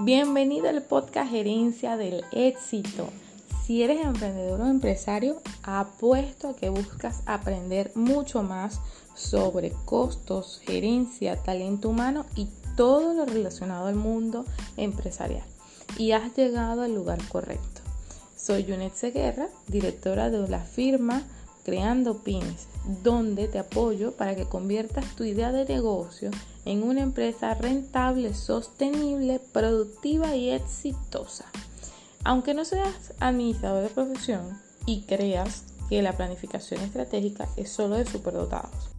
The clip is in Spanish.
Bienvenido al podcast Gerencia del Éxito. Si eres emprendedor o empresario, apuesto a que buscas aprender mucho más sobre costos, gerencia, talento humano y todo lo relacionado al mundo empresarial. Y has llegado al lugar correcto. Soy Junet Seguerra, directora de la firma Creando Pymes, donde te apoyo para que conviertas tu idea de negocio en una empresa rentable, sostenible, productiva y exitosa. Aunque no seas administrador de profesión y creas que la planificación estratégica es solo de superdotados.